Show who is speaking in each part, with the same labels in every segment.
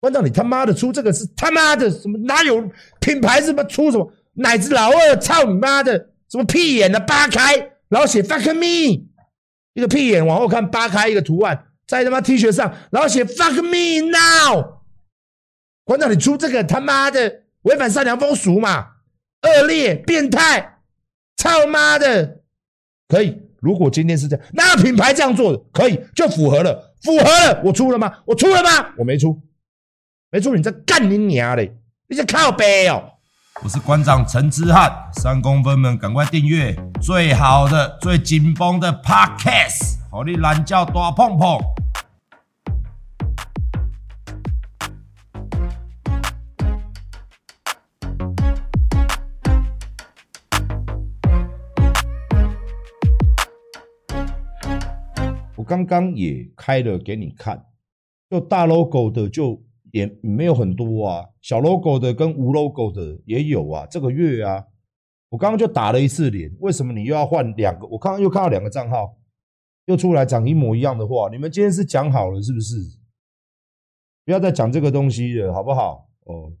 Speaker 1: 关照你他妈的出这个是他妈的什么？哪有品牌什么出什么奶子老二？操你妈的！什么屁眼的扒开，然后写 fuck me，一个屁眼往后看扒开一个图案，在他妈 T 恤上，然后写 fuck me now。关照你出这个他妈的违反善良风俗嘛？恶劣变态，操妈的！可以，如果今天是这样，那品牌这样做的可以，就符合了，符合了。我出了吗？我出了吗？我没出。没错，你在干你娘嘞！你在靠背哦！
Speaker 2: 我是馆长陈之汉，三公分们赶快订阅最好的、最紧绷的 Podcast，好你懒叫大碰碰。
Speaker 1: 我刚刚也开了给你看，就大 logo 的就。也没有很多啊，小 logo 的跟无 logo 的也有啊。这个月啊，我刚刚就打了一次脸，为什么你又要换两个？我刚刚又看到两个账号又出来讲一模一样的话，你们今天是讲好了是不是？不要再讲这个东西了，好不好？哦，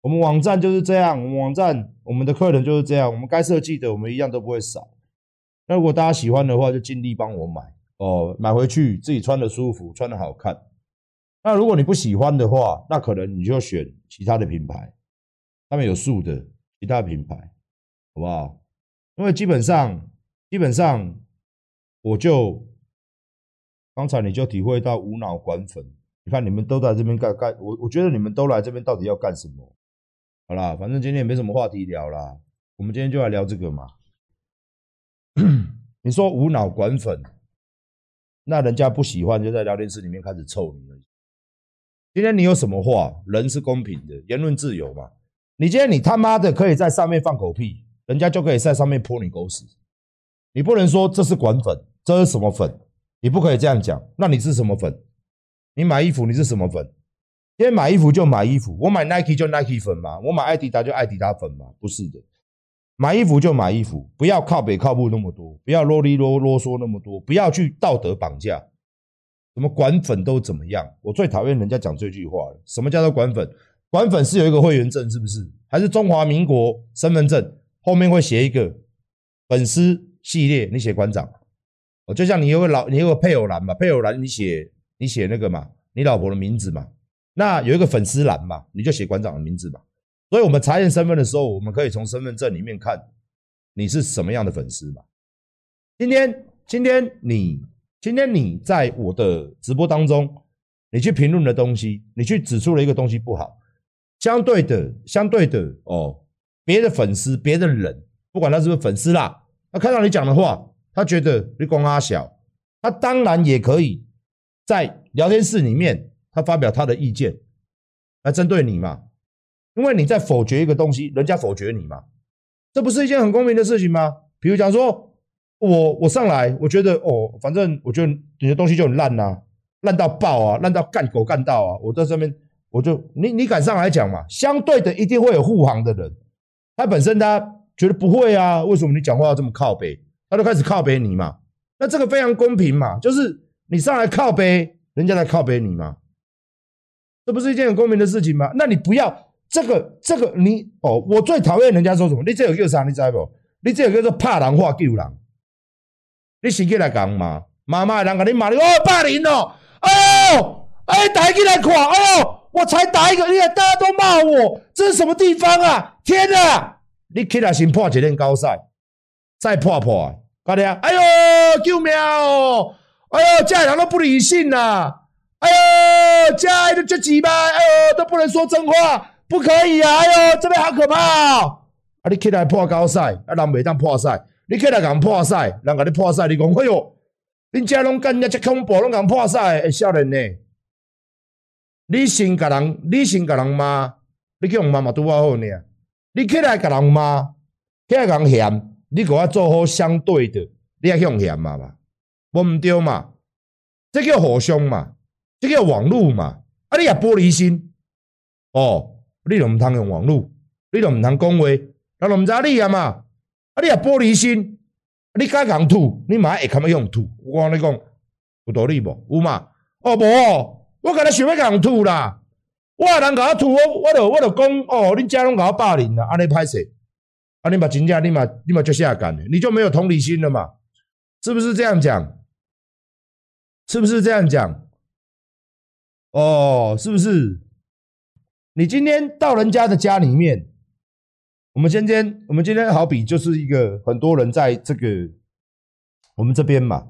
Speaker 1: 我们网站就是这样，我们网站我们的客人就是这样，我们该设计的我们一样都不会少。那如果大家喜欢的话，就尽力帮我买哦，买回去自己穿的舒服，穿的好看。那如果你不喜欢的话，那可能你就选其他的品牌，他们有数的其他品牌，好不好？因为基本上，基本上，我就刚才你就体会到无脑管粉。你看你们都在这边干干，我我觉得你们都来这边到底要干什么？好啦，反正今天也没什么话题聊啦，我们今天就来聊这个嘛。你说无脑管粉，那人家不喜欢就在聊天室里面开始臭你了。今天你有什么话？人是公平的，言论自由嘛。你今天你他妈的可以在上面放狗屁，人家就可以在上面泼你狗屎。你不能说这是管粉，这是什么粉？你不可以这样讲。那你是什么粉？你买衣服你是什么粉？今天买衣服就买衣服，我买 Nike 就 Nike 粉嘛，我买艾迪达就艾迪达粉嘛，不是的。买衣服就买衣服，不要靠北靠步那么多，不要啰里啰啰嗦那么多，不要去道德绑架。什么管粉都怎么样？我最讨厌人家讲这句话了。什么叫做管粉？管粉是有一个会员证，是不是？还是中华民国身份证后面会写一个粉丝系列？你写馆长，哦，就像你有个老，你有个配偶栏嘛，配偶栏你写你写那个嘛，你老婆的名字嘛。那有一个粉丝栏嘛，你就写馆长的名字嘛。所以我们查验身份的时候，我们可以从身份证里面看你是什么样的粉丝嘛。今天，今天你。今天你在我的直播当中，你去评论的东西，你去指出了一个东西不好，相对的，相对的哦，别的粉丝，别的人，不管他是不是粉丝啦，他看到你讲的话，他觉得你光阿小，他当然也可以在聊天室里面，他发表他的意见来针对你嘛，因为你在否决一个东西，人家否决你嘛，这不是一件很公平的事情吗？比如讲说。我我上来，我觉得哦，反正我觉得你的东西就很烂呐，烂到爆啊，烂到干狗干到啊！我在上面，我就你你敢上来讲嘛？相对的，一定会有护航的人，他本身他觉得不会啊，为什么你讲话要这么靠背？他就开始靠背你嘛。那这个非常公平嘛，就是你上来靠背，人家来靠背你嘛，这不是一件很公平的事情吗？那你不要这个这个你哦，我最讨厌人家说什么，你这有叫啥？你知不？你这有叫做怕人话救人。你先起来讲嘛，妈妈人甲你骂你哦，霸凌哦，哦，哎，大家起来看，哦，我才打一个，你看大家都骂我，这是什么地方啊？天哪！你起来先破一轮高赛，再破破，快点！哎呦，救命哦！哎呦，家人都不理性呐、啊！哎呦，家人都这几班，哎呦，都不能说真话，不可以啊！哎呦，这边好可怕哦！啊，你起来破高赛，啊，人袂当破赛。你起来讲破赛，人家你破赛，你讲哎呦，恁家拢干人家这恐怖，拢讲破赛，哎，少年呢？你先甲人，你先甲人骂，你去用骂嘛拄啊好呢？你起来甲人骂，起来讲嫌，你给我做好相对的，你也用嫌嘛嘛？无毋对嘛？这叫互相嘛？这叫网络嘛？啊，你也玻璃心哦？你都毋通用网络，你都毋通讲话，人都毋知你啊嘛？你也玻璃心，你敢讲吐，你嘛会看要用吐。我跟你讲有道理无？有嘛？哦无，我甲你想要讲吐啦。我人甲我吐，我我着我讲哦，恁家拢甲我霸凌啦，安尼歹势，啊，你嘛真正你嘛你嘛就下感的，你就没有同理心了嘛？是不是这样讲？是不是这样讲？哦，是不是？你今天到人家的家里面，我们今天我们今天好比就是一个很多人在这个我们这边嘛，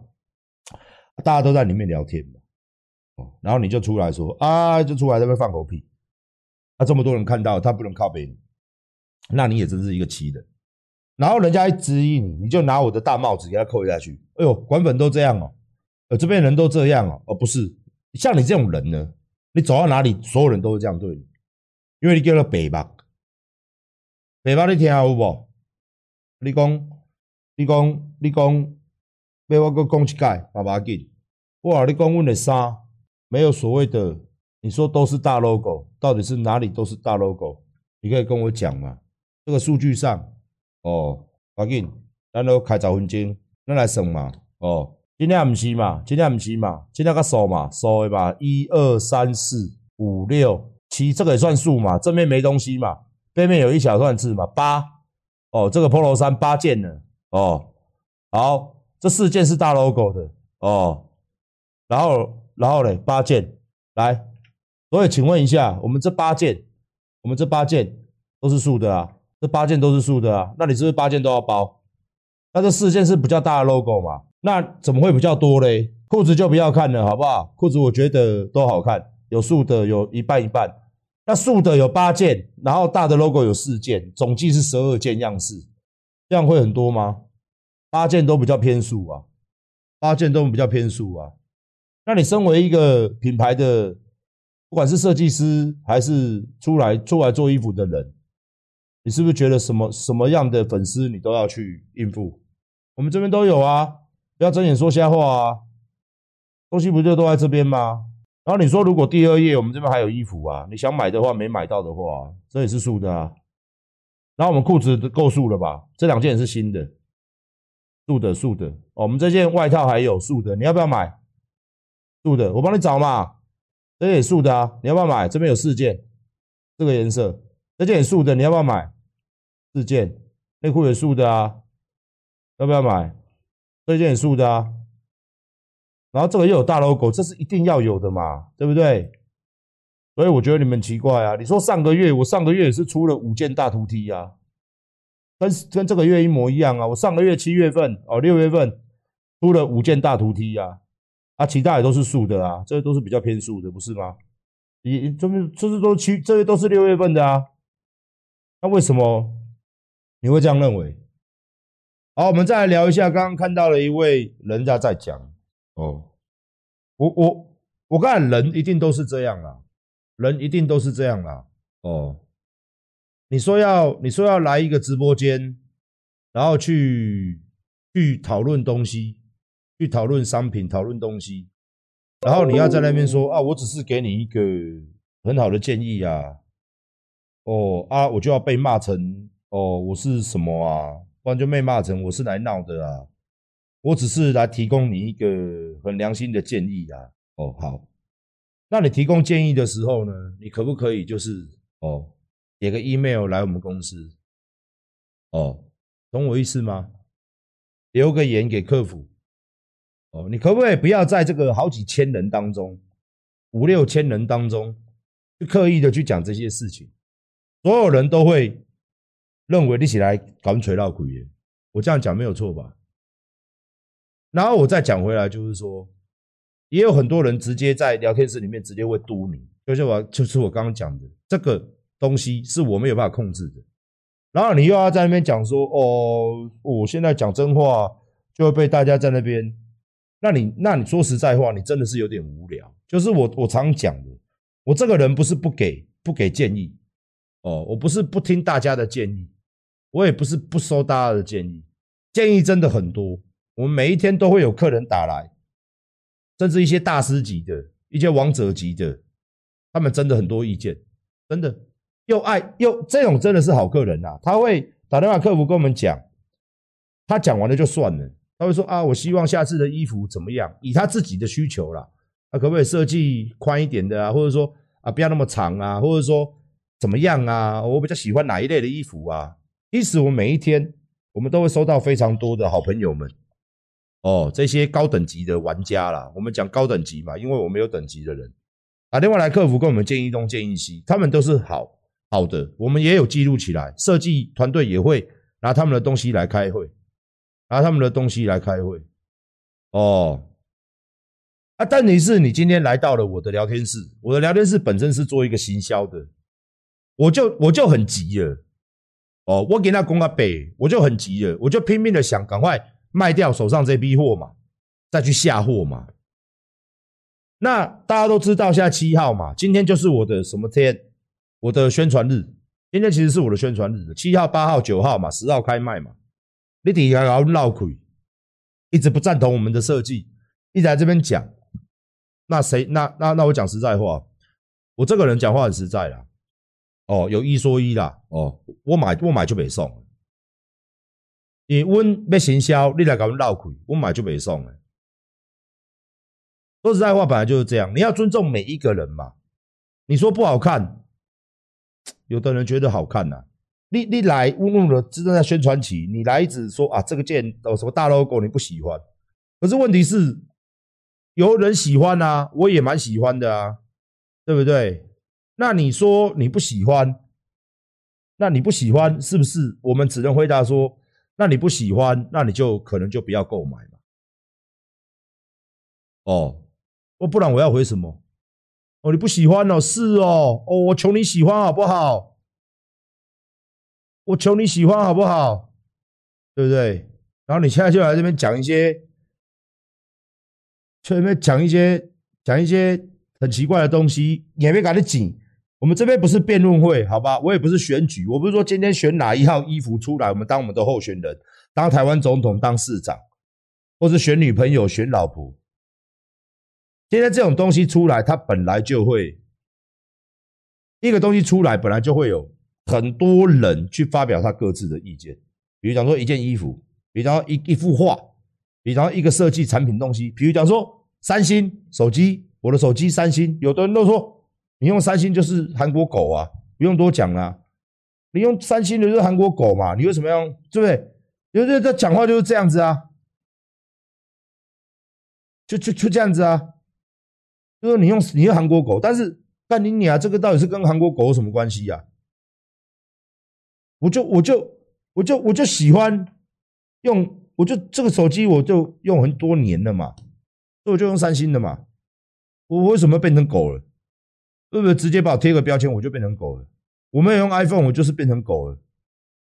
Speaker 1: 大家都在里面聊天嘛。哦然后你就出来说啊，就出来在那放狗屁，那、啊、这么多人看到，他不能靠北，那你也真是一个奇人。然后人家一质疑你，你就拿我的大帽子给他扣下去。哎呦，管粉都这样哦，呃，这边人都这样哦，哦，不是，像你这种人呢，你走到哪里，所有人都是这样对你，因为你叫了北吧，爸爸，你听有无？你讲，你讲，你讲，要我搁讲一解，嘛无要紧。我话你讲，阮的衫。没有所谓的，你说都是大 logo，到底是哪里都是大 logo？你可以跟我讲嘛？这个数据上，哦，赶紧，咱都开十分钟，咱来算嘛？哦，今天毋是嘛？今天毋是嘛？今天个数嘛？数的嘛？一二三四五六七，这个也算数嘛？正面没东西嘛？背面有一小段字嘛？八，哦，这个 polo 衫八件呢？哦，好，这四件是大 logo 的，哦，然后。然后嘞，八件来，所以请问一下，我们这八件，我们这八件都是素的啊，这八件都是素的啊，那你是不是八件都要包？那这四件是比较大的 logo 嘛？那怎么会比较多嘞？裤子就不要看了，好不好？裤子我觉得都好看，有素的有一半一半，那素的有八件，然后大的 logo 有四件，总计是十二件样式，这样会很多吗？八件都比较偏素啊，八件都比较偏素啊。那你身为一个品牌的，不管是设计师还是出来出来做衣服的人，你是不是觉得什么什么样的粉丝你都要去应付？我们这边都有啊，不要睁眼说瞎话啊！东西不就都在这边吗？然后你说如果第二页我们这边还有衣服啊，你想买的话没买到的话，这也是素的啊。然后我们裤子够素了吧？这两件也是新的，素的素的。我们这件外套还有素的，你要不要买？素的，我帮你找嘛。这件也素的啊，你要不要买？这边有四件，这个颜色，这件也素的，你要不要买？四件，内裤也素的啊，要不要买？这件也素的啊。然后这个又有大 logo，这是一定要有的嘛，对不对？所以我觉得你们奇怪啊。你说上个月我上个月也是出了五件大图 T 啊，跟跟这个月一模一样啊。我上个月七月份哦，六月份出了五件大图 T 啊。啊，其他也都是素的啊，这些都是比较偏素的，不是吗？你这边这是都七，这些都是六月份的啊。那为什么你会这样认为？好，我们再来聊一下，刚刚看到了一位人家在讲哦，我我我看人一定都是这样啦，人一定都是这样啦。哦。你说要你说要来一个直播间，然后去去讨论东西。去讨论商品，讨论东西，然后你要在那边说啊，我只是给你一个很好的建议啊，哦啊，我就要被骂成哦，我是什么啊？不然就被骂成我是来闹的啊，我只是来提供你一个很良心的建议啊。哦，好，那你提供建议的时候呢，你可不可以就是哦，写个 email 来我们公司？哦，懂我意思吗？留个言给客服。哦，你可不可以不要在这个好几千人当中，五六千人当中，去刻意的去讲这些事情？所有人都会认为你起来搞垂绕鬼耶，我这样讲没有错吧？然后我再讲回来，就是说，也有很多人直接在聊天室里面直接会嘟你，就是我就是我刚刚讲的，这个东西是我没有办法控制的。然后你又要在那边讲说，哦，我现在讲真话就会被大家在那边。那你那你说实在话，你真的是有点无聊。就是我我常讲的，我这个人不是不给不给建议哦，我不是不听大家的建议，我也不是不收大家的建议，建议真的很多。我们每一天都会有客人打来，甚至一些大师级的、一些王者级的，他们真的很多意见，真的又爱又这种真的是好客人呐。他会打电话客服跟我们讲，他讲完了就算了。他会说啊，我希望下次的衣服怎么样？以他自己的需求啦，啊，可不可以设计宽一点的啊？或者说啊，不要那么长啊，或者说怎么样啊，我比较喜欢哪一类的衣服啊。因此我每一天，我们都会收到非常多的好朋友们，哦，这些高等级的玩家啦，我们讲高等级嘛，因为我们有等级的人打电话来客服跟我们建议东建议西，他们都是好好的，我们也有记录起来，设计团队也会拿他们的东西来开会，拿他们的东西来开会，哦。啊，但你是你今天来到了我的聊天室，我的聊天室本身是做一个行销的，我就我就很急了，哦，我给他公个背，我就很急了，我就拼命的想赶快卖掉手上这批货嘛，再去下货嘛。那大家都知道现在七号嘛，今天就是我的什么天？我的宣传日，今天其实是我的宣传日，七号、八号、九号嘛，十号开卖嘛。你底下搞闹鬼，一直不赞同我们的设计，一直在这边讲。那谁？那那那我讲实在话，我这个人讲话很实在啦。哦，有一说一啦。哦，我买我买就没送。你问要行销，你来搞闹亏，我买就没送。说实在话，本来就是这样。你要尊重每一个人嘛。你说不好看，有的人觉得好看呐、啊。你你来问问的，正在宣传期，你来一直说啊，这个件有什么大 logo 你不喜欢，可是问题是。有人喜欢啊，我也蛮喜欢的啊，对不对？那你说你不喜欢，那你不喜欢是不是？我们只能回答说，那你不喜欢，那你就可能就不要购买嘛。哦，我不然我要回什么？哦，你不喜欢哦，是哦，哦，我求你喜欢好不好？我求你喜欢好不好？对不对？然后你现在就来这边讲一些。前面讲一些讲一些很奇怪的东西，也没搞得紧。我们这边不是辩论会，好吧？我也不是选举，我不是说今天选哪一号衣服出来，我们当我们的候选人，当台湾总统，当市长，或是选女朋友、选老婆。今天这种东西出来，它本来就会一个东西出来，本来就会有很多人去发表他各自的意见。比如讲说一件衣服，比如讲一一幅画。比方一个设计产品东西，比如讲说三星手机，我的手机三星，有的人都说你用三星就是韩国狗啊，不用多讲啦，你用三星的就是韩国狗嘛，你为什么要，对不对？有的这讲话就是这样子啊，就就就这样子啊，就说你用你用韩国狗，但是但你你啊这个到底是跟韩国狗有什么关系呀？我就我就我就我就喜欢用。我就这个手机，我就用很多年了嘛，所以我就用三星的嘛。我为什么变成狗了？会不会？直接把我贴个标签，我就变成狗了。我没有用 iPhone，我就是变成狗了。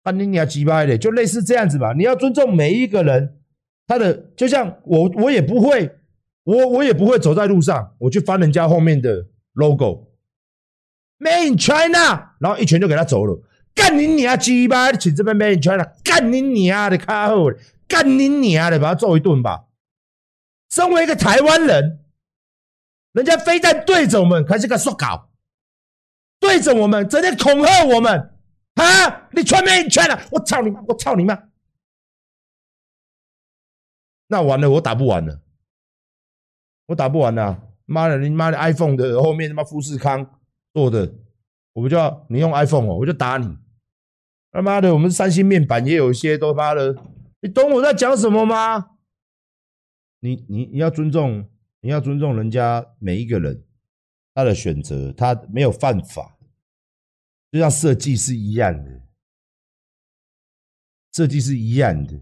Speaker 1: 啊，你你还鸡巴的，就类似这样子吧。你要尊重每一个人，他的就像我，我也不会，我我也不会走在路上，我去翻人家后面的 logo，Made in China，然后一拳就给他走了。干你娘鸡掰，请这边 Made in China，干你娘的卡后。干你娘的，把他揍一顿吧！身为一个台湾人，人家飞弹对着我们，还是个说搞，对着我们，整天恐吓我们啊！你全没全了，我操你妈！我操你妈！那完了，我打不完了，我打不完了！妈的，你妈的 iPhone 的后面他妈富士康做的，我不就要你用 iPhone 哦，我就打你！他妈的，我们三星面板也有一些都妈的。你懂我在讲什么吗？你你你要尊重，你要尊重人家每一个人他的选择，他没有犯法，就像设计是一样的，设计是一样的，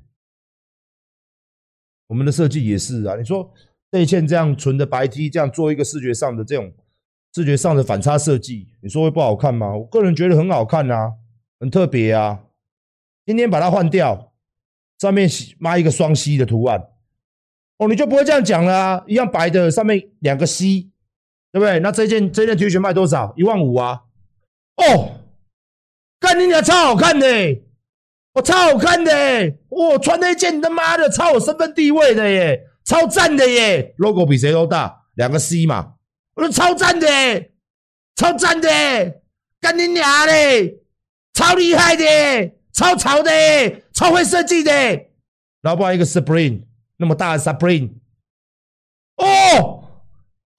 Speaker 1: 我们的设计也是啊。你说内嵌这样纯的白 T，这样做一个视觉上的这种视觉上的反差设计，你说会不好看吗？我个人觉得很好看啊，很特别啊。今天把它换掉。上面抹一个双 C 的图案，哦，你就不会这样讲了！一样白的，上面两个 C，对不对？那这件这件 T 恤卖多少？一万五啊！哦，干你娘，超好看的，我、哦、超好看的，我、哦、穿那件他妈的超有身份地位的耶，超赞的耶！logo 比谁都大，两个 C 嘛，我说超赞的，超赞的，干你娘嘞，超厉害的。超潮的，超会设计的，然后把一个 Spring 那么大的 Supreme，哦，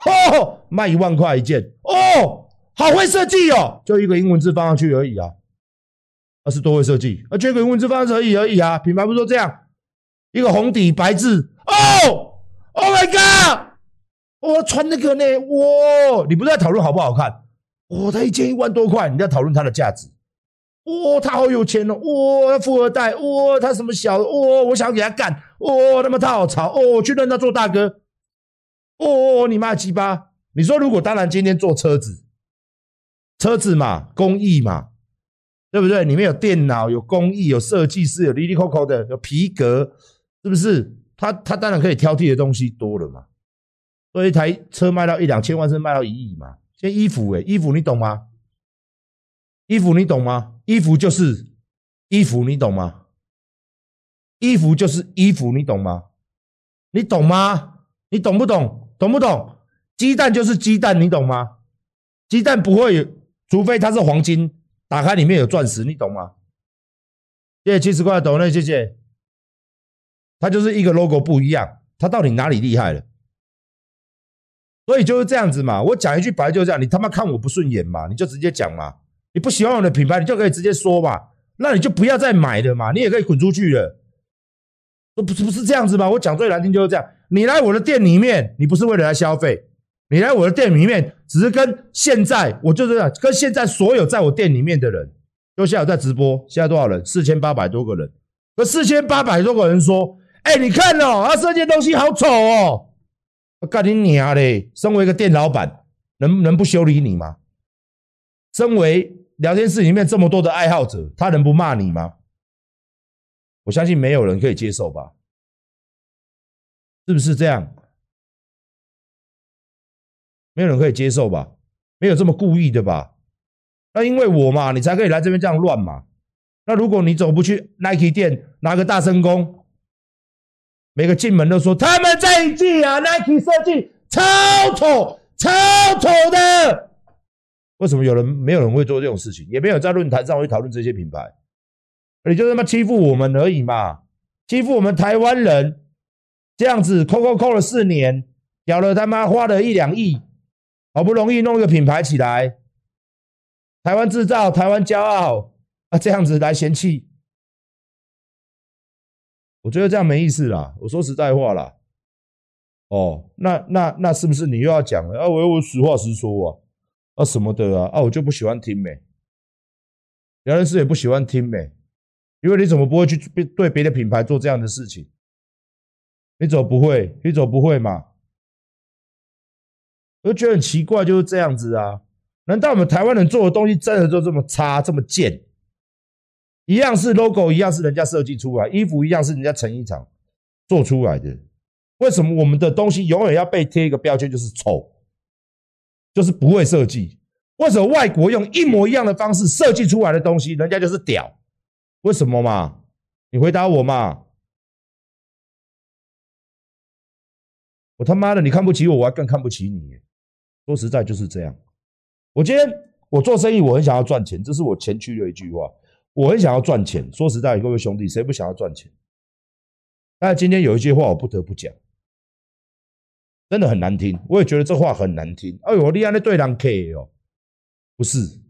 Speaker 1: 哦，卖一万块一件，哦，好会设计哦，就一个英文字放上去而已啊。那是多会设计，啊，就一个英文字放上去而已而已啊。品牌不是都这样，一个红底白字。哦，Oh my God！我穿那个呢，哇，你不是在讨论好不好看？哇，他一件一万多块，你在讨论它的价值。哇，他好有钱哦，哇，富二代，哇，他什么小，哇，我想给他干，哇，他妈他好潮，哦，我去认他做大哥。哦，你妈鸡巴！你说如果当然今天做车子，车子嘛，工艺嘛，对不对？里面有电脑，有工艺，有设计师，有哩哩抠抠的，有皮革，是不是？他他当然可以挑剔的东西多了嘛。所以一台车卖到一两千万，是卖到一亿嘛？现在衣服诶，衣服你懂吗？衣服你懂吗？衣服就是衣服，你懂吗？衣服就是衣服，你懂吗？你懂吗？你懂不懂？懂不懂？鸡蛋就是鸡蛋，你懂吗？鸡蛋不会，除非它是黄金，打开里面有钻石，你懂吗？谢谢七十块懂了，谢谢。它就是一个 logo 不一样，它到底哪里厉害了？所以就是这样子嘛。我讲一句白就是这样，你他妈看我不顺眼嘛，你就直接讲嘛。你不喜欢我的品牌，你就可以直接说嘛。那你就不要再买了嘛，你也可以滚出去了。不是不是这样子吧？我讲最难听就是这样。你来我的店里面，你不是为了来消费，你来我的店里面，只是跟现在我就是这样，跟现在所有在我店里面的人，就现在在直播，现在多少人？四千八百多个人。那四千八百多个人说：“哎、你看哦，啊，这件东西好丑哦。”我干你娘嘞！身为一个店老板，能能不修理你吗？身为聊天室里面这么多的爱好者，他能不骂你吗？我相信没有人可以接受吧？是不是这样？没有人可以接受吧？没有这么故意的吧？那因为我嘛，你才可以来这边这样乱嘛。那如果你走不去 Nike 店拿个大声公，每个进门都说他们这一季啊 Nike 设计超丑，超丑的。为什么有人没有人会做这种事情？也没有在论坛上会讨论这些品牌。你就他妈欺负我们而已嘛！欺负我们台湾人，这样子扣扣扣了四年，屌了他妈花了一两亿，好不容易弄一个品牌起来，台湾制造，台湾骄傲啊！这样子来嫌弃，我觉得这样没意思啦。我说实在话啦，哦，那那那是不是你又要讲了啊？我我实话实说啊，啊什么的啊啊，我就不喜欢听没，聊天室也不喜欢听没。因为你怎么不会去对别的品牌做这样的事情？你怎么不会？你怎么不会嘛？我就觉得很奇怪，就是这样子啊？难道我们台湾人做的东西真的就这么差、这么贱？一样是 logo，一样是人家设计出来，衣服一样是人家成衣厂做出来的，为什么我们的东西永远要被贴一个标签，就是丑，就是不会设计？为什么外国用一模一样的方式设计出来的东西，人家就是屌？为什么嘛？你回答我嘛！我他妈的，你看不起我，我还更看不起你。说实在就是这样。我今天我做生意，我很想要赚钱，这是我前驱的一句话。我很想要赚钱。说实在，各位兄弟，谁不想要赚钱？但今天有一句话我不得不讲，真的很难听。我也觉得这话很难听。哎呦，你安尼对人客哦，不是。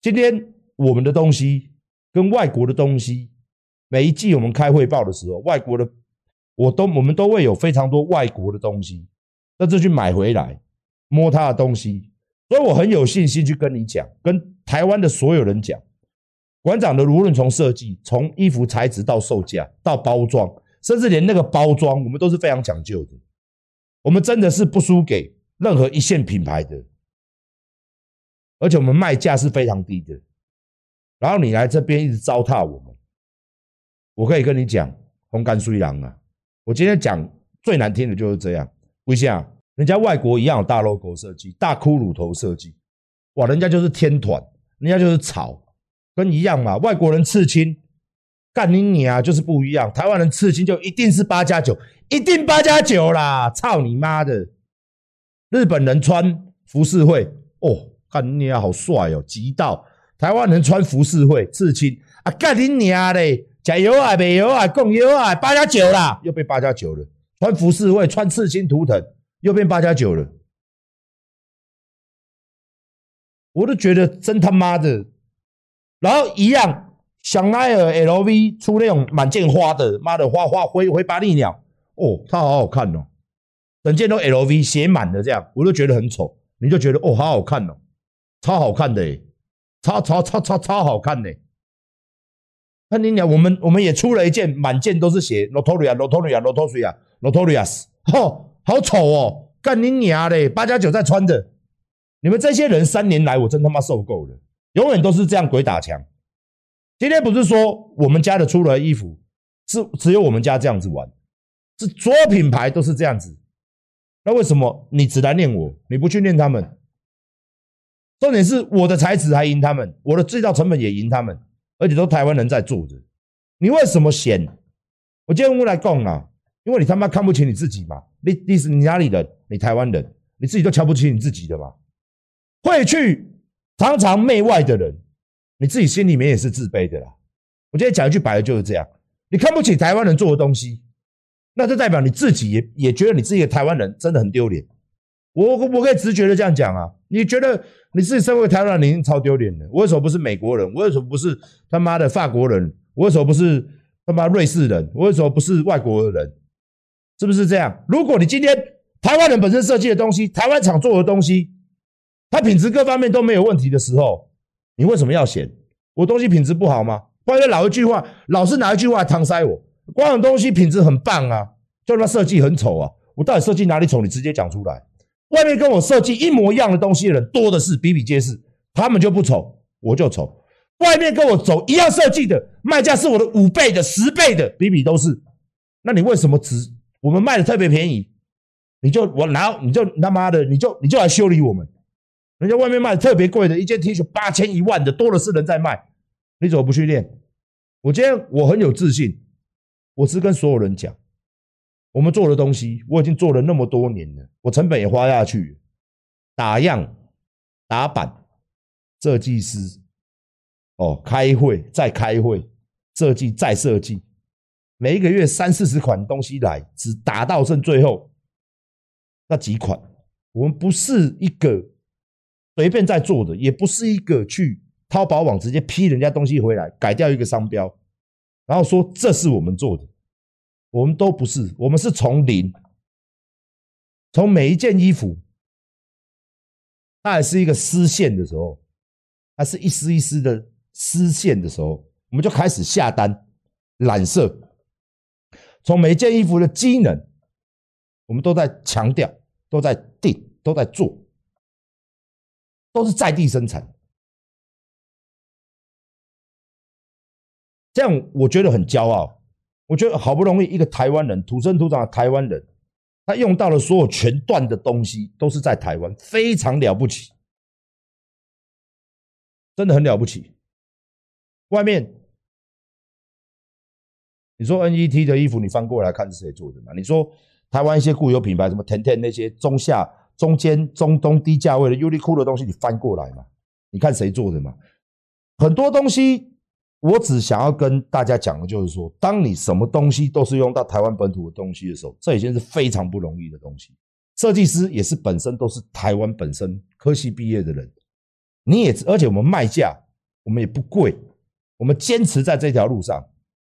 Speaker 1: 今天我们的东西。跟外国的东西，每一季我们开汇报的时候，外国的我都我们都会有非常多外国的东西，那就去买回来摸他的东西，所以我很有信心去跟你讲，跟台湾的所有人讲，馆长的无论从设计、从衣服材质到售价到包装，甚至连那个包装，我们都是非常讲究的，我们真的是不输给任何一线品牌的，而且我们卖价是非常低的。然后你来这边一直糟蹋我们，我可以跟你讲，红干虽然啊，我今天讲最难听的就是这样。为什么？人家外国一样有大 logo 设计、大骷髅头设计，哇，人家就是天团，人家就是草，跟一样嘛。外国人刺青，干你你啊，就是不一样。台湾人刺青就一定是八加九，一定八加九啦，操你妈的！日本人穿浮世绘，哦，干你啊，好帅哦，极道。台湾人穿服饰会刺青啊，干你娘嘞！加油啊，没油啊，共油啊，八加九啦，又变八加九了。穿服饰会穿刺青图腾，又变八加九了。我都觉得真他妈的。然后一样，香奈儿 LV 出那种满件花的，妈的花花灰灰巴利鸟，哦，它好好看哦，整件都 LV 写满了这样，我都觉得很丑，你就觉得哦，好好看哦，超好看的诶，超超超超超好看的。那你讲，我们我们也出了一件满件都是写 Notoria Notoria Notoria Notorious，哦，好丑哦，干你娘嘞，八加九在穿着，你们这些人三年来我真他妈受够了。永远都是这样鬼打墙。今天不是说我们家的出了衣服是只有我们家这样子玩，是所有品牌都是这样子。那为什么你只来念我，你不去念他们？重点是我的材质还赢他们，我的制造成本也赢他们，而且都台湾人在做的。你为什么嫌？我今天我来讲啊，因为你他妈看不起你自己嘛。你你是你哪里人？你台湾人，你自己都瞧不起你自己的嘛？会去。常常媚外的人，你自己心里面也是自卑的啦。我今天讲一句白的，就是这样：你看不起台湾人做的东西，那就代表你自己也也觉得你自己的台湾人真的很丢脸。我我可以直觉的这样讲啊，你觉得你自己身为台湾人，你已经超丢脸的。我为什么不是美国人？我为什么不是他妈的法国人？我为什么不是他妈瑞士人？我为什么不是外国人？是不是这样？如果你今天台湾人本身设计的东西，台湾厂做的东西。它品质各方面都没有问题的时候，你为什么要嫌我东西品质不好吗？关于老一句话，老是拿一句话搪塞我，光有东西品质很棒啊，就他设计很丑啊，我到底设计哪里丑？你直接讲出来。外面跟我设计一模一样的东西的人多的是，比比皆是，他们就不丑，我就丑。外面跟我走一样设计的卖价是我的五倍的、十倍的，比比都是。那你为什么只我们卖的特别便宜，你就我拿你就他妈的你就你就来修理我们？人家外面卖特别贵的一件 T 恤八千一万的多的是人在卖，你怎么不去练？我今天我很有自信，我是跟所有人讲，我们做的东西我已经做了那么多年了，我成本也花下去，打样、打版、设计师，哦，开会再开会，设计再设计，每一个月三四十款东西来，只打到剩最后那几款，我们不是一个。随便在做的，也不是一个去淘宝网直接批人家东西回来，改掉一个商标，然后说这是我们做的，我们都不是，我们是从零，从每一件衣服，它还是一个丝线的时候，还是一丝一丝的丝线的时候，我们就开始下单染色，从每一件衣服的机能，我们都在强调，都在定，都在做。都是在地生产，这样我觉得很骄傲。我觉得好不容易一个台湾人土生土长的台湾人，他用到了所有全段的东西，都是在台湾，非常了不起，真的很了不起。外面你说 NET 的衣服，你翻过来看是谁做的嘛？你说台湾一些固有品牌，什么 Ten Ten 那些中下。中间中东低价位的优衣库的东西，你翻过来嘛？你看谁做的嘛？很多东西，我只想要跟大家讲的就是说，当你什么东西都是用到台湾本土的东西的时候，这已经是非常不容易的东西。设计师也是本身都是台湾本身科系毕业的人，你也而且我们卖价我们也不贵，我们坚持在这条路上。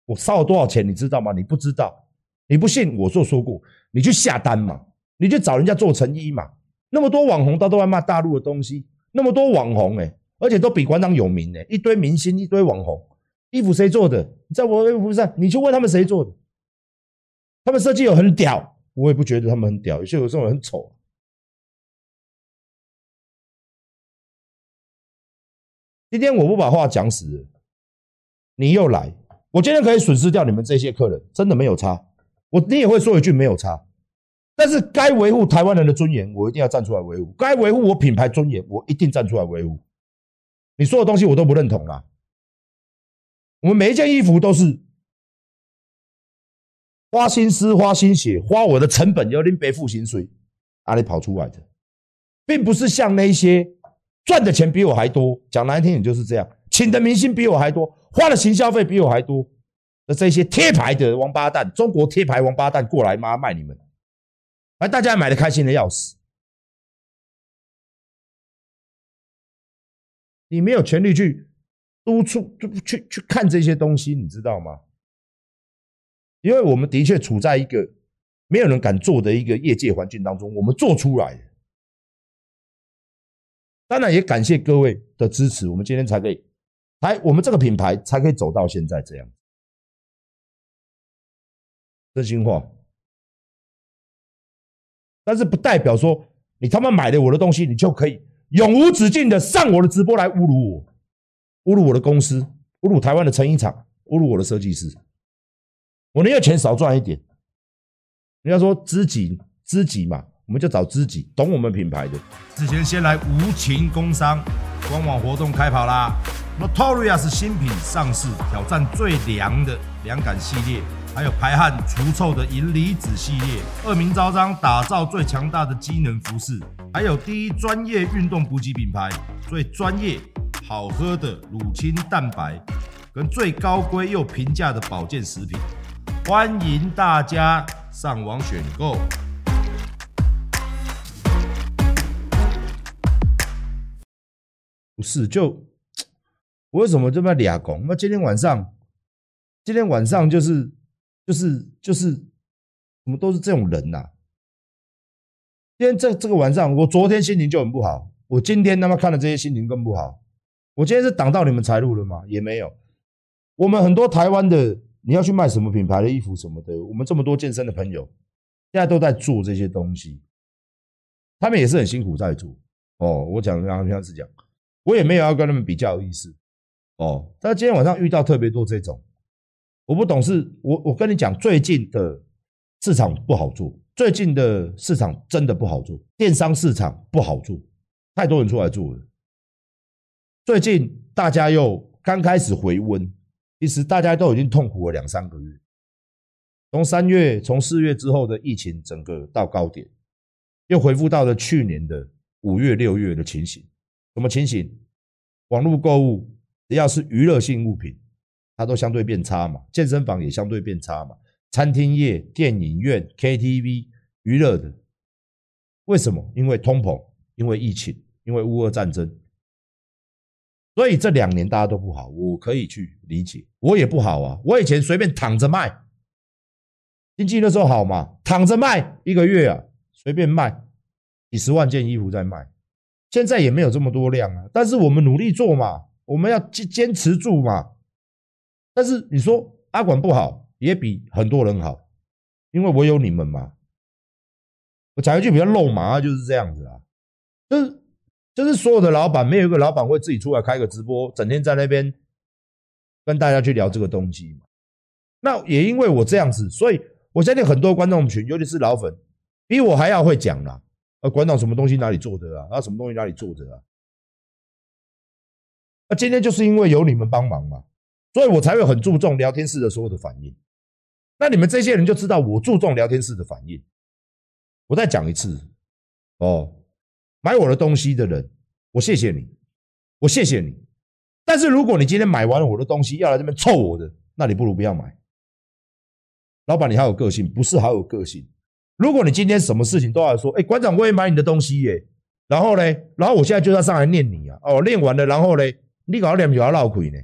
Speaker 1: 我烧了多少钱你知道吗？你不知道，你不信我就说过，你去下单嘛。你去找人家做成衣嘛，那么多网红他都在骂大陆的东西，那么多网红哎、而且都比馆长有名哎、一堆明星，一堆网红，衣服谁做的？在我衣服上，你去问他们谁做的，他们设计有很屌，我也不觉得他们很屌，有些有时候很丑。今天我不把话讲死，你又来，我今天可以损失掉你们这些客人，真的没有差，我你也会说一句没有差。但是该维护台湾人的尊严，我一定要站出来维护；该维护我品牌尊严，我一定站出来维护。你说的东西我都不认同啦。我们每一件衣服都是花心思、花心血、花我的成本，要拎背负薪水，哪里跑出来的，并不是像那些赚的钱比我还多，讲难听点就是这样，请的明星比我还多，花的行销费比我还多的这些贴牌的王八蛋，中国贴牌王八蛋过来妈卖你们。而大家买的开心的要死，你没有权利去督促、去去看这些东西，你知道吗？因为我们的确处在一个没有人敢做的一个业界环境当中，我们做出来。当然也感谢各位的支持，我们今天才可以，才我们这个品牌才可以走到现在这样。真心话。但是不代表说你他妈买了我的东西，你就可以永无止境的上我的直播来侮辱我，侮辱我的公司，侮辱台湾的成衣厂，侮辱我的设计师。我宁愿钱少赚一点。人家说知己知己嘛，我们就找知己，懂我们品牌的。
Speaker 2: 之前先来无情工商，官网活动开跑啦！Notorious 新品上市，挑战最凉的凉感系列。还有排汗除臭的银离子系列，恶名昭彰，打造最强大的机能服饰，还有第一专业运动补给品牌，最专业好喝的乳清蛋白，跟最高规又平价的保健食品，欢迎大家上网选购。
Speaker 1: 不是，就我为什么这么俩拱？那今天晚上，今天晚上就是。就是就是，我们都是这种人呐、今天这这个晚上，我昨天心情就很不好，我今天他妈看了这些心情更不好。我今天是挡到你们财路了吗？也没有。我们很多台湾的，你要去卖什么品牌的衣服什么的，我们这么多健身的朋友，现在都在做这些东西，他们也是很辛苦在做。哦，我讲刚刚这样子讲，我也没有要跟他们比较的意思。哦，但今天晚上遇到特别多这种。我不懂事，我我跟你讲，最近的市场不好做，最近的市场真的不好做，电商市场不好做，太多人出来做了。最近大家又刚开始回温，其实大家都已经痛苦了两三个月，从三月、从四月之后的疫情，整个到高点，又恢复到了去年的五月、六月的情形。什么情形？网络购物，只要是娱乐性物品。它都相对变差嘛，健身房也相对变差嘛，餐厅业、电影院、KTV、娱乐的，为什么？因为通膨，因为疫情，因为乌俄战争，所以这两年大家都不好，我可以去理解，我也不好啊，我以前随便躺着卖，经济那时候好嘛，躺着卖一个月啊，随便卖几十万件衣服在卖，现在也没有这么多量啊，但是我们努力做嘛，我们要坚坚持住嘛。但是你说阿管不好，也比很多人好，因为我有你们嘛。我讲一句比较肉麻，就是这样子啊，就是就是所有的老板，没有一个老板会自己出来开个直播，整天在那边跟大家去聊这个东西嘛。那也因为我这样子，所以我相信很多观众群，尤其是老粉，比我还要会讲啦。呃，馆长什么东西哪里做的啊？啊，什么东西哪里做的啊？那今天就是因为有你们帮忙嘛。所以我才会很注重聊天室的所有的反应。那你们这些人就知道我注重聊天室的反应。我再讲一次哦，买我的东西的人，我谢谢你，我谢谢你。但是如果你今天买完了我的东西要来这边臭我的，那你不如不要买。老板，你好有个性，不是好有个性。如果你今天什么事情都要说，哎，馆长我也买你的东西耶，然后呢，然后我现在就要上来念你啊，哦，念完了，然后呢，你搞念就要闹鬼呢。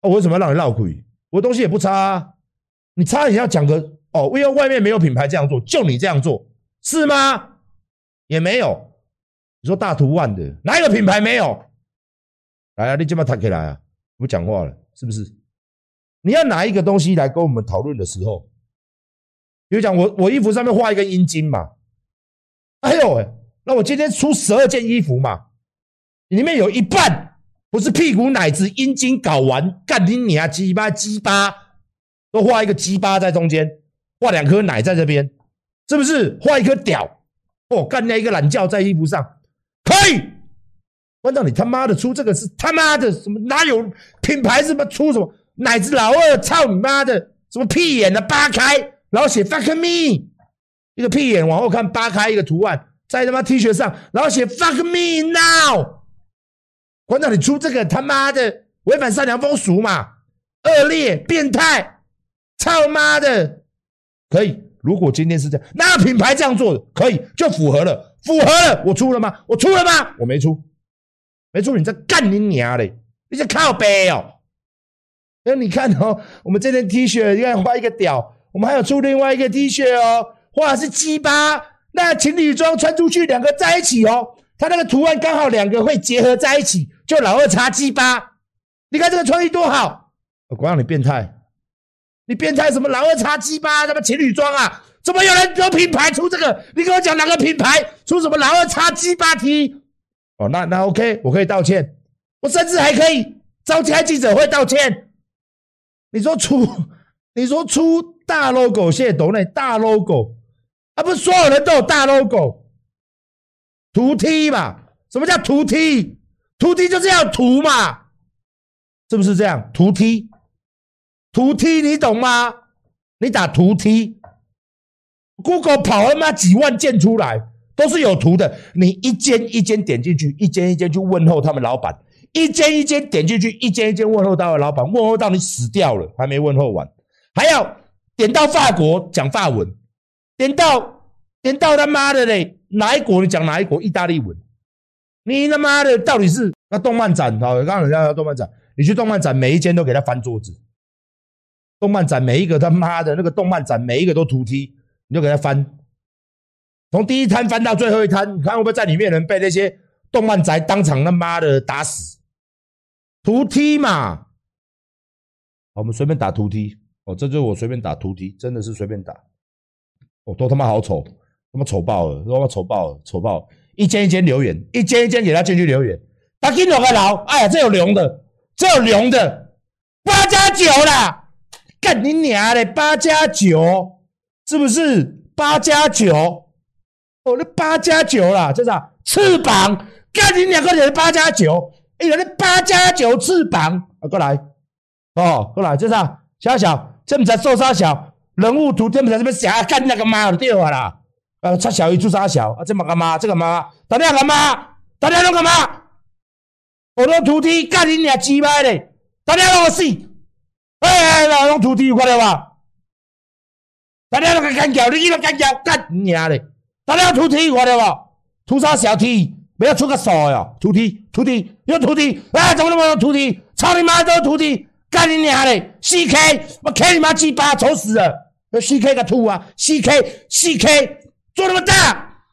Speaker 1: 我为什么要让你闹鬼？我的东西也不差啊，你差也要讲个哦，因为外面没有品牌这样做，就你这样做是吗？也没有。你说大图案的哪一个品牌没有？来啊，你这么抬起来啊，不讲话了是不是？你要拿一个东西来跟我们讨论的时候，比如讲我我衣服上面画一个阴茎嘛，哎呦喂，那我今天出十二件衣服嘛，里面有一半。不是屁股奶子阴茎睾丸干你娘鸡巴鸡巴，都画一个鸡巴在中间，画两颗奶在这边，是不是？画一颗屌哦，干掉一个懒觉在衣服上，可以。关照你他妈的出这个是他妈的什么？哪有品牌什么出什么奶子老二？操你妈的什么屁眼的扒开，然后写 fuck me，一个屁眼往后看扒开一个图案在他妈 T 恤上，然后写 fuck me now。馆长，你出这个他妈的违反善良风俗嘛？恶劣、变态，操妈的！可以，如果今天是这样，那品牌这样做的可以，就符合了，符合了。我出了吗？我出了吗？我没出。没出，你在干你娘嘞！你在靠北哦。那你看哦，我们这件 T 恤，你看画一个屌，我们还有出另外一个 T 恤哦，画的是鸡巴，那情侣装穿出去，两个在一起哦，它那个图案刚好两个会结合在一起，就老二叉鸡巴。你看这个创意多好！我管让你变态，你变态什么？老二叉鸡巴，什么情侣装啊？怎么有人有品牌出这个？你跟我讲哪个品牌出什么老二叉鸡巴 T？哦，那那 OK，我可以道歉，我甚至还可以召开记者会道歉。你说出，你说出大 logo，谢谢抖内大 logo，啊，不是所有人都有大 logo，图 T 嘛？什么叫图 T？图 T 就是要图嘛？是不是这样？图 T，图 T，你懂吗？你打图 T，Google 跑他妈几万件出来，都是有图的。你一间一间点进去，一间一间去问候他们老板。一间一间点进去，一间一间问候到的老板，问候到你死掉了，还没问候完，还要点到法国讲法文，点到点到他妈的嘞，哪一国你讲哪一国意大利文？你他妈的到底是那动漫展？好，刚刚人家说动漫展，你去动漫展每一间都给他翻桌子，动漫展每一个他妈的那个动漫展每一个都图梯，你就给他翻，从第一摊翻到最后一摊，你看会不会在里面人被那些动漫宅当场他妈的打死？图梯嘛，我们随便打图梯哦，这就是我随便打图梯真的是随便打，哦，都他妈好丑，他妈丑爆了，他妈丑爆了，丑爆，一间一间留言，一间一间给他进去留言，他给哪个牢？哎呀，这有龙的，这有龙的，八加九啦，干你娘的，八加九，是不是八加九？哦，那八加九啦，这是啥？翅膀，干你两个人八加九。哎呀，那八加九翅膀啊，过来哦，过来，这是小小，这不才瘦啥小人物图，这不才这么侠干那个妈的对了啦，呃，差小一出啥小啊？这么干嘛？这个妈，大家干嘛？大家都干嘛？我用图梯干你俩鸡巴嘞！大家让我死！哎，老用图梯快点吧！大家都干干掉，你一个干掉干你俩嘞！大家图梯快点吧！图啥小梯？不要出个手哟！徒弟，徒弟，有徒弟！啊，怎么那么多徒弟？操你妈，都是徒弟！干你娘嘞！CK，我 K 你妈鸡巴，丑死了！要 CK 个兔啊！CK，CK，做那么大，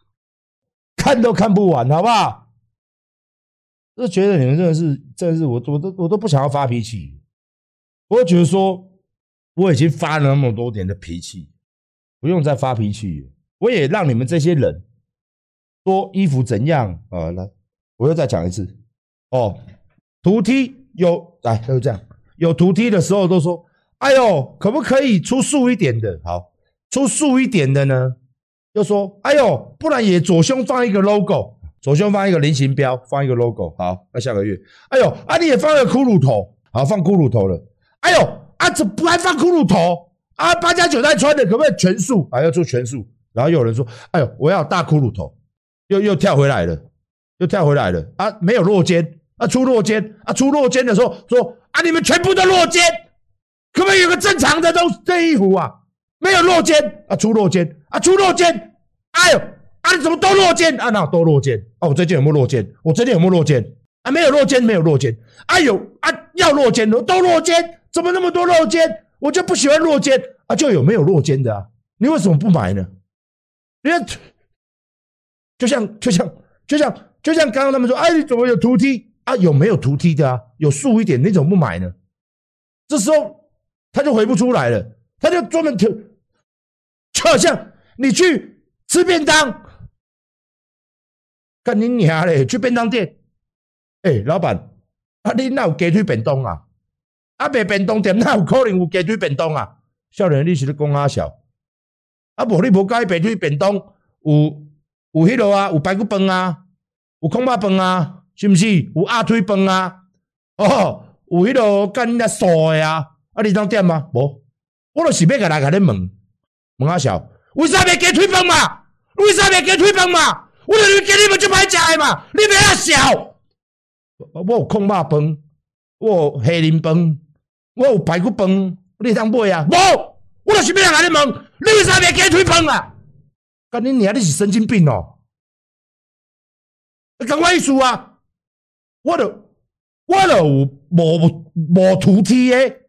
Speaker 1: 看都看不完，好不好？就觉得你们真的是，真的是，我我都我都不想要发脾气。我觉得说，我已经发了那么多年的脾气，不用再发脾气。我也让你们这些人。说衣服怎样啊？来，我又再讲一次哦。图 T 有来，就这样。有图 T 的时候都说：“哎呦，可不可以出素一点的？”好，出素一点的呢，又说：“哎呦，不然也左胸放一个 logo，左胸放一个菱形标，放一个 logo。”好，那下个月，哎呦，啊你也放个骷髅头，好，放骷髅头了。哎呦，啊怎么不还放骷髅头？啊八加九在穿的可不可以全素？啊要出全素。然后有人说：“哎呦，我要大骷髅头。”又又跳回来了，又跳回来了啊！没有落肩啊，出落肩啊，出落肩的时候说啊，你们全部都落肩，可不可以有个正常的都这衣服啊？没有落肩啊，出落肩啊，出落肩，哎呦啊，你怎么都落肩啊？那都落肩哦，我最近有没有落肩？我最近有没有落肩啊？没有落肩，没有落肩，哎呦啊，要落肩的都落肩，怎么那么多落肩？我就不喜欢落肩啊，就有没有落肩的啊？你为什么不买呢？因为。就像就像就像就像刚刚他们说，哎，你怎么有图 T 啊？有没有图 T 的啊？有竖一点，你怎么不买呢？这时候他就回不出来了，他就专门就就好像你去吃便当，干你娘嘞！去便当店，哎、老板，啊，你哪有鸡腿便当啊？啊，卖便当店哪有可能有鸡腿便当啊？少年，你是咧讲阿小？啊，无你无介白腿便当有。有迄落啊，有排骨饭啊，有空肉饭啊，是毋是？有鸭腿饭啊，哦，有迄落干那素诶啊，啊，你当点吗？无，我就是要甲来甲你问，问阿小，为啥袂加腿饭嘛？为啥袂加腿饭嘛？我就是给你们就歹食诶嘛，你别遐笑。我有空肉饭，我有虾仁饭，我有排骨饭，你当买啊？无，我就是要来甲你问，你为啥袂加腿饭啊？干你娘！你是神经病哦！你赶快一输啊！我着我着有无无土地诶，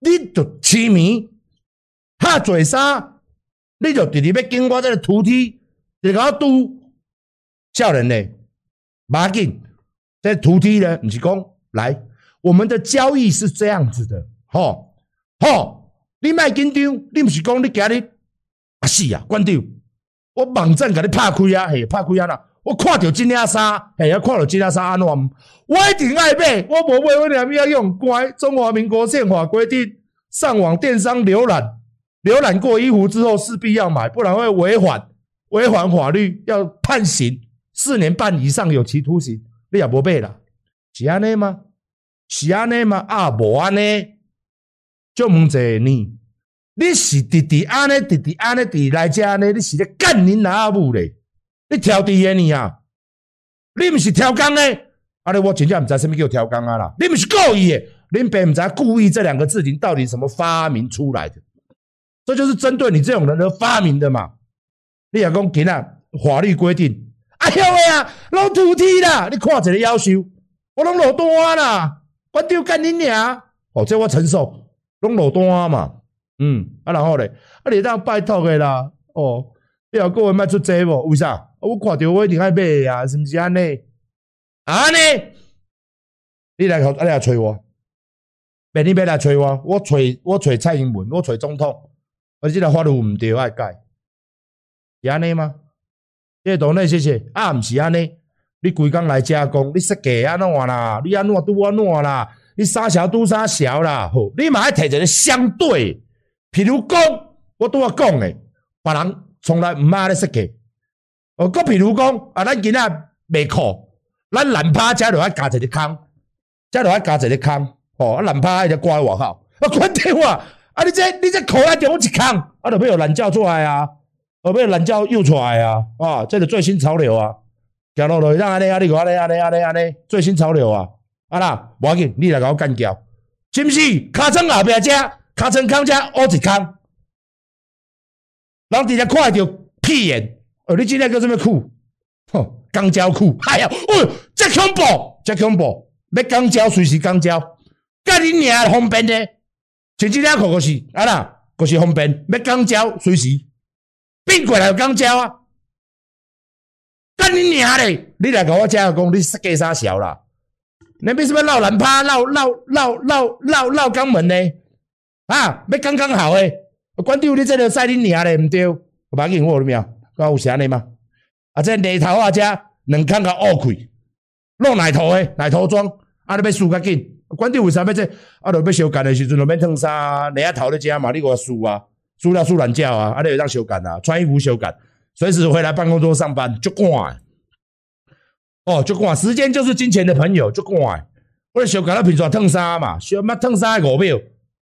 Speaker 1: 你着痴迷，哈做啥？你就直直要经过这个土地，你甲我拄少年呢？无要紧，这土地呢，毋是讲来，我们的交易是这样子的，吼吼，你莫紧张，你毋是讲你今日啊是啊，关掉，我网站甲你拍开啊，嘿，拍开啊啦。我看到这件衫，嘿，要看到这件衫安怎？我一定爱买，我无买，我两边要用乖。中华民国宪法规定，上网电商浏览，浏览过衣服之后势必要买，不然会违反违反法律，要判刑四年半以上有期徒刑。你也无买啦？是安尼吗？是安尼吗？啊，无安尼，就问者你，你是直直安尼，直直安尼，直来遮安尼，你是咧干恁老母咧？你挑地的你啊？你毋是挑工的？啊！你我真正毋知虾米叫挑工啊啦！你毋是故意的，恁爸毋知故意这两个字，你到底什么发明出来的？这就是针对你这种人而发明的嘛？你也讲今仔法律规定，哎呦喂啊，拢土地啦！你看一个要求，我拢落单啦，我丢干你娘！哦，这我承受，拢落单嘛。嗯，啊，然后咧，啊，你当拜托的啦，哦，你要各位卖出这无？为啥？我看到我一定爱买呀，是毋是安尼？安尼，你来，你来找我，别你别来找我，我找我找蔡英文，我找总统，我这个法律毋对，爱改，是安尼吗？这个内谢谢，啊，毋是安尼，你规工来加工，你设计安怎啦？你安怎拄安怎啦？你三小拄三小啦？好，你嘛爱摕一个相对，譬如讲，我拄我讲诶，别人从来毋爱咧设计。哦，搁譬如讲，啊，咱今仔卖裤，咱懒趴加落来加一个坑，加落来加一个坑，哦，啊，懒趴还得挂外口，啊，关电话，啊，你这你这裤还点我一空，啊，就要有懒觉出来啊，哦，要有懒觉又出来啊，啊，这是最新潮流啊，行路路让安尼啊，你讲安尼安尼安尼安尼，最新潮流啊，啊啦，无要紧，你来甲我干掉，是毋是？尻川后壁遮，尻川坑遮乌一空，人直接看到屁眼。哦，你今天搁这么裤？吼，肛交裤，哎呀，哦，这恐怖，这恐怖，要肛交随时肛交，甲你娘方便的，穿这条裤个是，啊啦，个是方便，要肛交随时，变过来就肛交啊，甲你娘嘞，你来甲我讲讲，你设计啥小啦？你为什么绕懒趴，绕绕绕绕绕绕肛门呢？啊，要刚刚好诶，关掉你这个塞你娘嘞，毋对，我把给我了没有？搞有啥呢吗？啊，这内头啊，这两坑个乌开，露奶头诶，奶头装，啊，你要输较紧。关键为啥要这？啊，着要修干的时阵，着免烫衫，内头咧遮嘛，你给我输啊，输了输懒觉啊，啊，你有当修干啊，穿衣服修干，随时回来办公桌上班就赶。哦，就赶，时间就是金钱的朋友，就赶。我咧修干了平常烫衫嘛，修嘛烫衫五秒，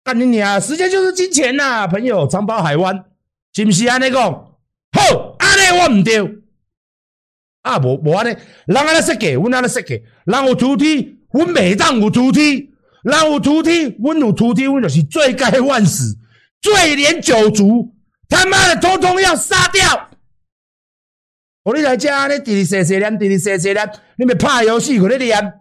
Speaker 1: 干你娘，时间就是金钱呐、朋友，长保海湾，是不是安尼讲？好，安尼我毋对，啊无无安尼，人安尼设计，阮安尼设计，人有土地，阮每当有土地，人有土地，阮有土地，阮就是罪该万死，罪连九族，他妈的，通通要杀掉！我你来遮安尼，滴滴细细念，滴滴细细念，你咪拍游戏，搁咧念，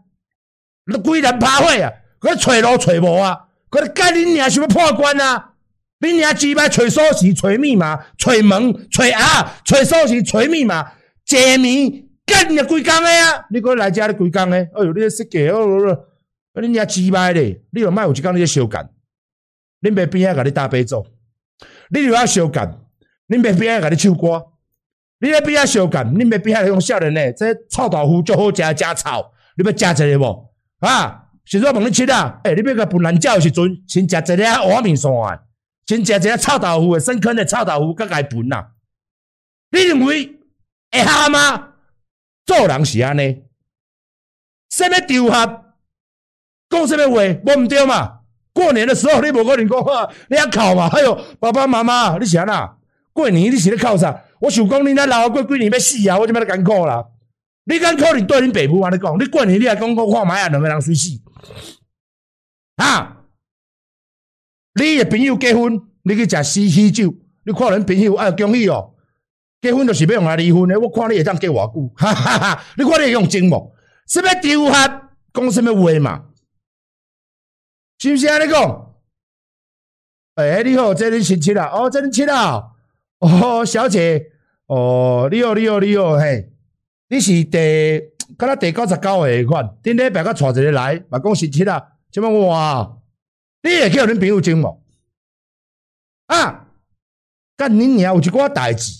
Speaker 1: 你规人拍火啊，搁找路找无啊，搁咧干你娘想要破关啊！你娘鸡巴找锁匙、找密码、找门、找啊、找锁匙、找密码，解谜干你几工的啊？你过来家你几工的？哎呦，你这设计哦，你娘鸡巴嘞！你有卖有一工你在修改，恁爸边仔甲你打杯咒，你又要修改，恁爸边仔甲你唱歌，你在边仔修改，恁爸边仔用少年呢？这臭豆腐就好食，加臭，你要加一个无？啊，是说问你吃啊？诶、欸，你要个不懒觉时阵，先食一个碗面线。先食一个臭豆腐的深坑的臭豆腐，佮该分呐？你认为会合吗？做人是安尼，什么场合讲什么话，无毋对嘛？过年的时候你无可能讲话，你要哭嘛？哎哟爸爸妈妈，你是安那？过年你是咧哭啥？我想讲你那老过几年要死啊！我就要艰苦啦。你艰苦你对恁爸母安尼讲，你过年你还讲讲看买啊，两个人随死啊？你诶朋友结婚，你去食喜喜酒，你看恁朋友爱，恭喜哦！结婚就是要用来离婚的，我看你会当结偌久，哈哈哈！你看你会用精无？是要丢哈，讲什么话嘛？是不是安尼讲？哎、你好，这里亲戚啦，哦，这里亲啦，哦，小姐，哦，你好，你好，你好，嘿，你是第，敢若第九十九个款，顶礼拜甲带一个来，嘛讲亲戚啦，怎么哇？你会叫恁朋友种无？啊，干恁娘有一寡代志，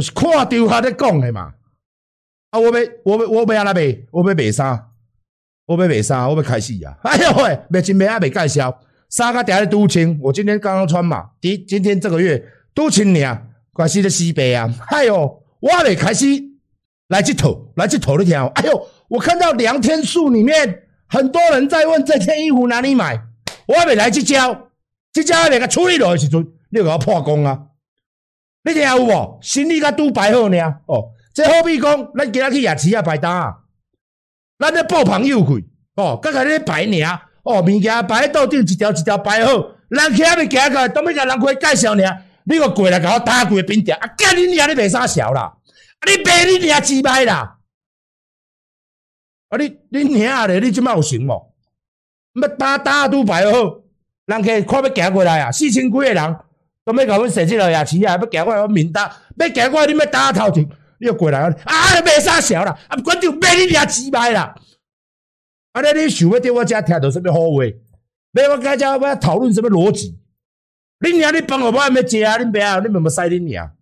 Speaker 1: 是看着他咧讲的嘛。啊，我要，我要，我要安怎卖？我要卖衫，我要卖衫，我要开始啊！哎呦喂，卖真卖啊，卖介绍，衫甲定咧拄穿，我今天刚刚穿嘛，第今天这个月拄穿尔，关系咧西北啊！哎呦，我还没开始来这头，来这头的条。哎呦，我看到良天树里面很多人在问这件衣服哪里买，我还没来去交，这交还没个处理落的时阵，你给我破功啊！你听有无？心里甲拄摆好呢？哦。这好比讲，咱今仔去夜市啊摆单啊，咱咧爆棚又贵哦，刚才咧排尔哦，物件摆桌顶一条一条摆好，人客还没行过，都要甲人开介绍尔，你个过来甲我打几个冰条，啊，干你娘你卖啥潲啦？啊，你卖你娘鸡掰啦！啊，你你娘咧，你即摆有成无？要打打都摆好，人客看要行过来啊，四千几个人，都要甲阮设置落夜市啊，要行过来我面搭，要行过来你要打头前。你又过来啊！啊，卖啥潲啦？啊，关键卖你俩鸡掰啦！啊，你你想要对我家听到什么好话？要我家家要讨论什么逻辑？你娘你帮我还没接啊？你别啊！你们没塞你娘？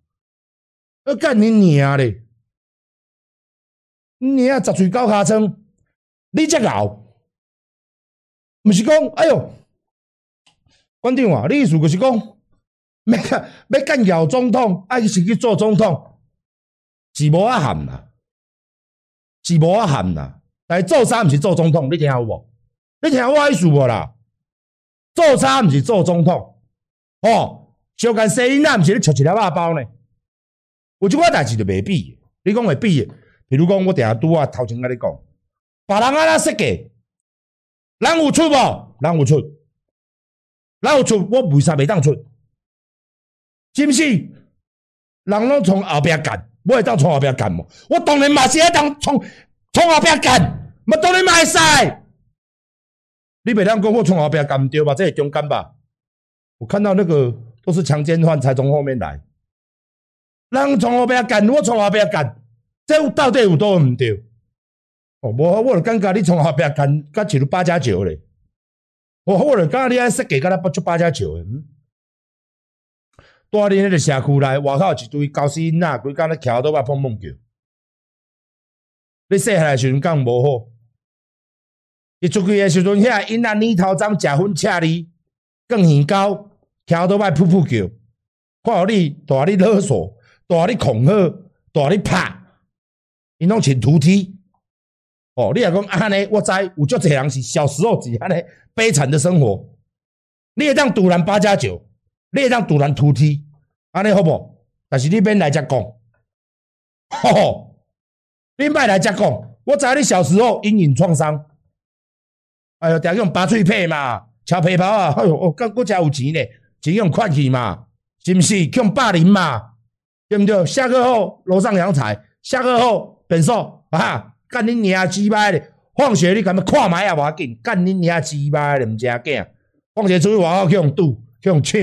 Speaker 1: 要干你娘嘞！你娘十岁高卡称，你这老，不是讲哎呦，关键话，你意思就是讲，要干要干咬总统，爱是去做总统。是无啊含啦，是无啊含啦。但是做啥毋是做总统？你听有无？你听我意思无啦？做啥毋是做总统？哦，小干生意那毋是咧吃一粒肉包呢？有一寡代志就未必。你讲会比，比如讲我定下拄啊头前甲你讲，别人安怎设计，人有出无？人有出，人有出，我为啥袂当出？是毋是？人拢从后壁干。我会当从后边干嘛？我当然嘛是会当从从后边干，嘛当然嘛会使。你别当讲我从后边干对吧？这是中间吧？我看到那个都是强奸犯才从后面来，人从后边干，我从后边干，这到底有多唔对？哦，我我就感觉你从后边干，甲一路八加九嘞。我我就感觉你爱设计，甲他不出八加九诶。住伫迄个社区内，外口一堆高斯囡仔，规工咧徛倒来碰碰叫。你细汉诶时阵讲无好，伊出去诶时阵，遐囡仔泥头脏，食薰赤哩，更耳高，徛倒来噗噗叫。看互你，大你勒索，大你恐吓，大你拍，因拢穿图 T。哦，你若讲安尼，我知有足侪人是小时候是安尼悲惨的生活。你会当突然八加九。你会当突然突踢，安尼好无？但是你免来遮讲，吼吼，你莫来遮讲。我知你小时候阴影创伤，哎哟，定用拔喙皮嘛，敲皮包啊，哎哟，我更国家有钱呢，钱用款去嘛，是毋是？用霸凌嘛，对毋对？下课后楼上阳台，下课后变瘦啊，干你娘鸡巴的！放学你敢要看麦啊？无要紧，干你娘鸡巴的，毋正经。放学出去外口去用赌，去用抢。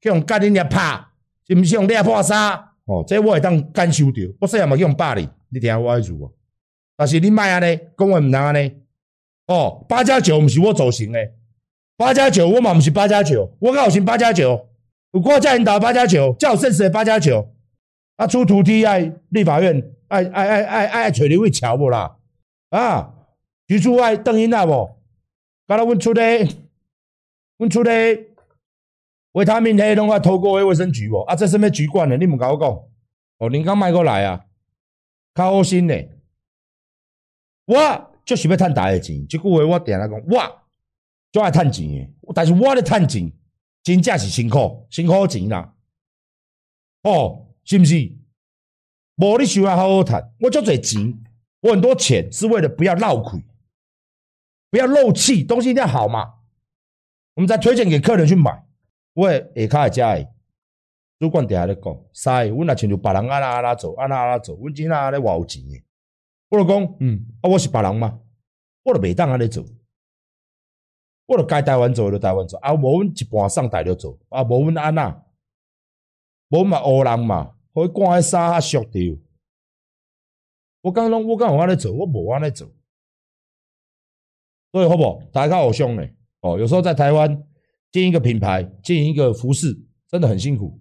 Speaker 1: 去用甲恁遐拍，是毋是用掠破衫？哦，这我会当感受到。我细汉嘛去用霸凌，你听我意思无？但是你莫安尼，讲话毋通安尼。哦，八加九毋是我造成诶，八加九我嘛毋是八加九，我敢有成八加九？有我叫人打八加九，叫有现实诶八加九。啊，出土地爱立法院爱爱爱爱爱找你位桥无啦？啊，居住爱邓英娜无？敢若阮出咧，阮出咧。维他命 A 拢要透过卫生局哦，啊，这什么局管的？你们甲我讲，哦，你刚卖过来啊，较好心呢。我就是要赚大个钱，这句话我定来讲，我就爱赚钱的，但是我咧赚钱，真正是辛苦，辛苦钱啦。哦，是不是？无你想要好好赚，我足侪钱，我很多钱是为了不要漏亏，不要漏气，东西一定要好嘛，我们再推荐给客人去买。我下骹会食诶，主管底下咧讲，使阮若亲像别人安那安那做，安那安那做，阮真安尼偌有钱诶。我就讲，嗯，啊，我是别人嘛，我就袂当安尼做，我就该台湾做就台湾做，啊，无阮一半上台就做，啊，无阮安那，无嘛乌人嘛，互伊赶喺沙下熟着。我刚拢我讲有安尼做，我无安尼做，所以好不好？大家好凶嘞，哦，有时候在台湾经营一个品牌，经营一个服饰，真的很辛苦。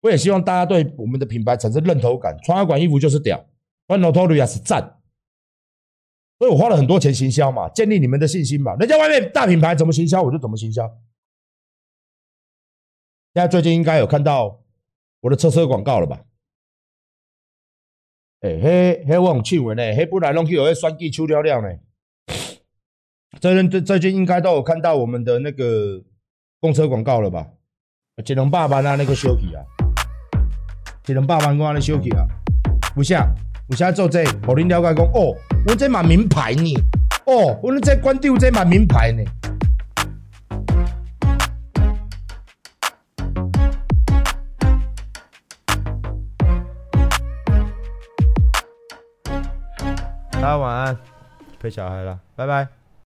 Speaker 1: 我也希望大家对我们的品牌产生认同感，穿阿管衣服就是屌。换 Notorious 是赞，所以我花了很多钱行销嘛，建立你们的信心嘛。人家外面大品牌怎么行销，我就怎么行销。现在最近应该有看到我的车车广告了吧？哎、欸，嘿，嘿，我很气愤呢，嘿，不然弄去有些酸气出掉掉呢。最近最最近应该都有看到我们的那个公车广告了吧？一两百万啊，那个修皮啊，一两百万我那修皮啊，不像。我现在做这，我恁了解讲哦，我这蛮名牌呢，哦，我这关掉这蛮名牌呢。大家晚安，陪小孩了，拜拜。